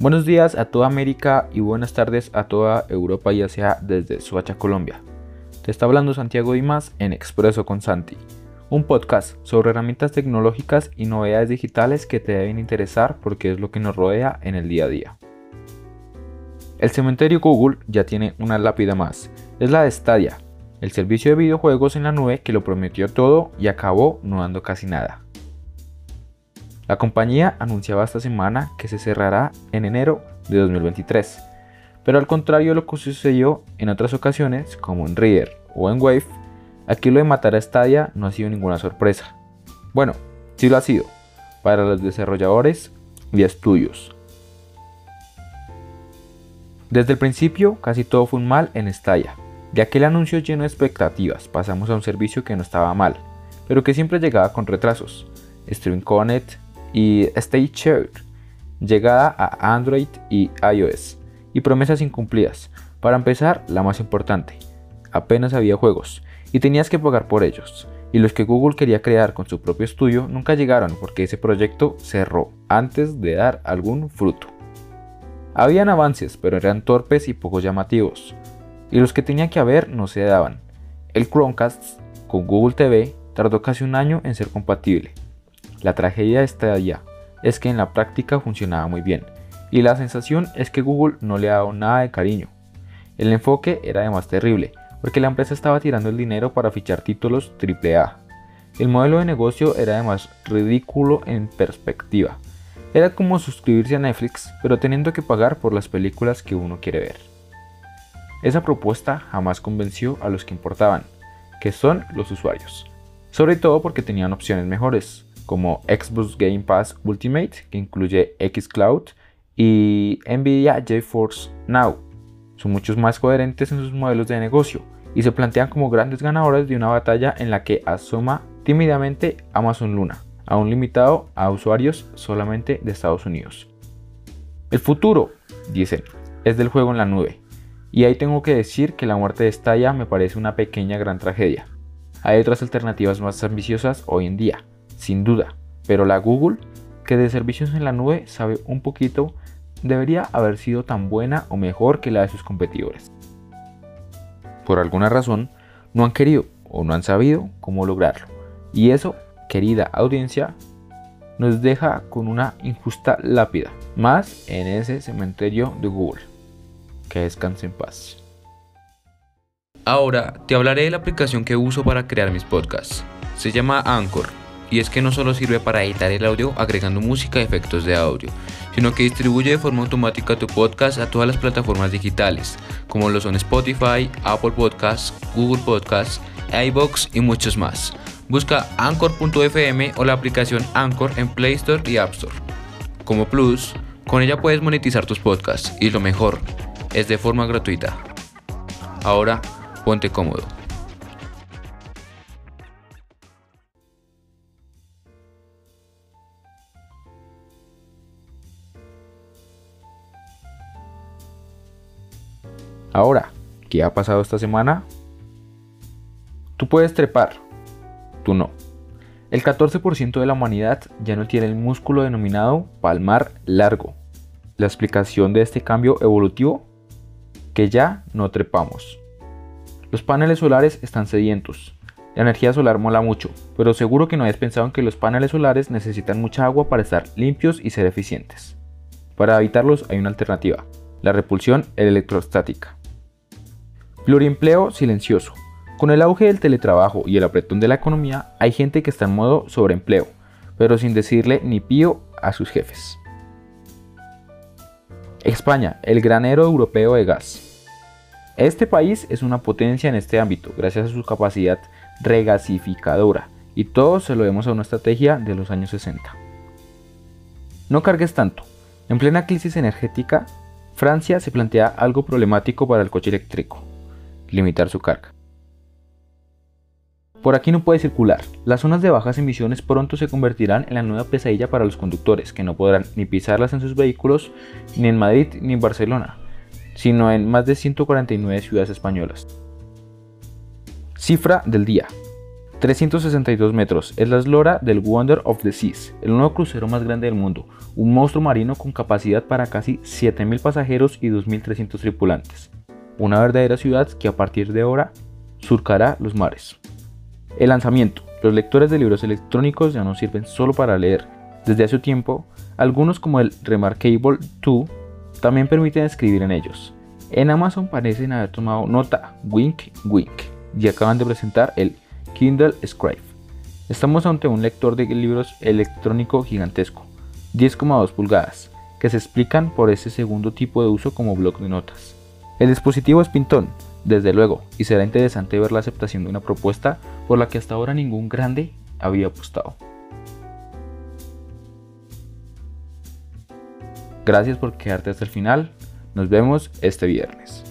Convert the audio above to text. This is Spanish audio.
Buenos días a toda América y buenas tardes a toda Europa y Asia desde Suacha, Colombia. Te está hablando Santiago Dimas en Expreso con Santi, un podcast sobre herramientas tecnológicas y novedades digitales que te deben interesar porque es lo que nos rodea en el día a día. El cementerio Google ya tiene una lápida más, es la de Stadia, el servicio de videojuegos en la nube que lo prometió todo y acabó no dando casi nada. La compañía anunciaba esta semana que se cerrará en enero de 2023, pero al contrario de lo que sucedió en otras ocasiones, como en Reader o en Wave, aquí lo de matar a Stadia no ha sido ninguna sorpresa. Bueno, sí lo ha sido, para los desarrolladores y estudios. Desde el principio casi todo fue un mal en Stadia, ya que el anuncio lleno de expectativas pasamos a un servicio que no estaba mal, pero que siempre llegaba con retrasos. Stream Connect, y Stay Shared, llegada a Android y iOS, y promesas incumplidas. Para empezar, la más importante, apenas había juegos, y tenías que pagar por ellos, y los que Google quería crear con su propio estudio nunca llegaron porque ese proyecto cerró antes de dar algún fruto. Habían avances, pero eran torpes y poco llamativos, y los que tenía que haber no se daban. El Chromecast con Google TV tardó casi un año en ser compatible, la tragedia está allá, es que en la práctica funcionaba muy bien, y la sensación es que Google no le ha dado nada de cariño. El enfoque era además terrible, porque la empresa estaba tirando el dinero para fichar títulos AAA. El modelo de negocio era además ridículo en perspectiva. Era como suscribirse a Netflix, pero teniendo que pagar por las películas que uno quiere ver. Esa propuesta jamás convenció a los que importaban, que son los usuarios, sobre todo porque tenían opciones mejores, como Xbox Game Pass Ultimate, que incluye Xcloud, y Nvidia GeForce Now. Son muchos más coherentes en sus modelos de negocio y se plantean como grandes ganadores de una batalla en la que asoma tímidamente Amazon Luna, aún limitado a usuarios solamente de Estados Unidos. El futuro, dicen, es del juego en la nube. Y ahí tengo que decir que la muerte de Stadia me parece una pequeña gran tragedia. Hay otras alternativas más ambiciosas hoy en día, sin duda, pero la Google, que de servicios en la nube sabe un poquito, debería haber sido tan buena o mejor que la de sus competidores. Por alguna razón, no han querido o no han sabido cómo lograrlo. Y eso, querida audiencia, nos deja con una injusta lápida, más en ese cementerio de Google. Que descanse en paz. Ahora te hablaré de la aplicación que uso para crear mis podcasts. Se llama Anchor y es que no solo sirve para editar el audio agregando música y efectos de audio, sino que distribuye de forma automática tu podcast a todas las plataformas digitales, como lo son Spotify, Apple Podcasts, Google Podcasts, iBox y muchos más. Busca anchor.fm o la aplicación Anchor en Play Store y App Store. Como plus, con ella puedes monetizar tus podcasts y lo mejor, es de forma gratuita. Ahora, ponte cómodo. Ahora, ¿qué ha pasado esta semana? Tú puedes trepar, tú no. El 14% de la humanidad ya no tiene el músculo denominado palmar largo. La explicación de este cambio evolutivo, que ya no trepamos. Los paneles solares están sedientos. La energía solar mola mucho, pero seguro que no hayas pensado en que los paneles solares necesitan mucha agua para estar limpios y ser eficientes. Para evitarlos hay una alternativa, la repulsión electrostática. Pluriempleo silencioso. Con el auge del teletrabajo y el apretón de la economía, hay gente que está en modo sobreempleo, pero sin decirle ni pío a sus jefes. España, el granero europeo de gas. Este país es una potencia en este ámbito, gracias a su capacidad regasificadora, y todo se lo debemos a una estrategia de los años 60. No cargues tanto. En plena crisis energética, Francia se plantea algo problemático para el coche eléctrico limitar su carga. Por aquí no puede circular. Las zonas de bajas emisiones pronto se convertirán en la nueva pesadilla para los conductores, que no podrán ni pisarlas en sus vehículos ni en Madrid ni en Barcelona, sino en más de 149 ciudades españolas. Cifra del día. 362 metros, es la eslora del Wonder of the Seas, el nuevo crucero más grande del mundo, un monstruo marino con capacidad para casi 7.000 pasajeros y 2.300 tripulantes. Una verdadera ciudad que a partir de ahora surcará los mares. El lanzamiento. Los lectores de libros electrónicos ya no sirven solo para leer. Desde hace tiempo, algunos como el Remarkable 2 también permiten escribir en ellos. En Amazon parecen haber tomado nota, wink, wink, y acaban de presentar el Kindle Scribe. Estamos ante un lector de libros electrónico gigantesco, 10,2 pulgadas, que se explican por ese segundo tipo de uso como bloc de notas. El dispositivo es pintón, desde luego, y será interesante ver la aceptación de una propuesta por la que hasta ahora ningún grande había apostado. Gracias por quedarte hasta el final. Nos vemos este viernes.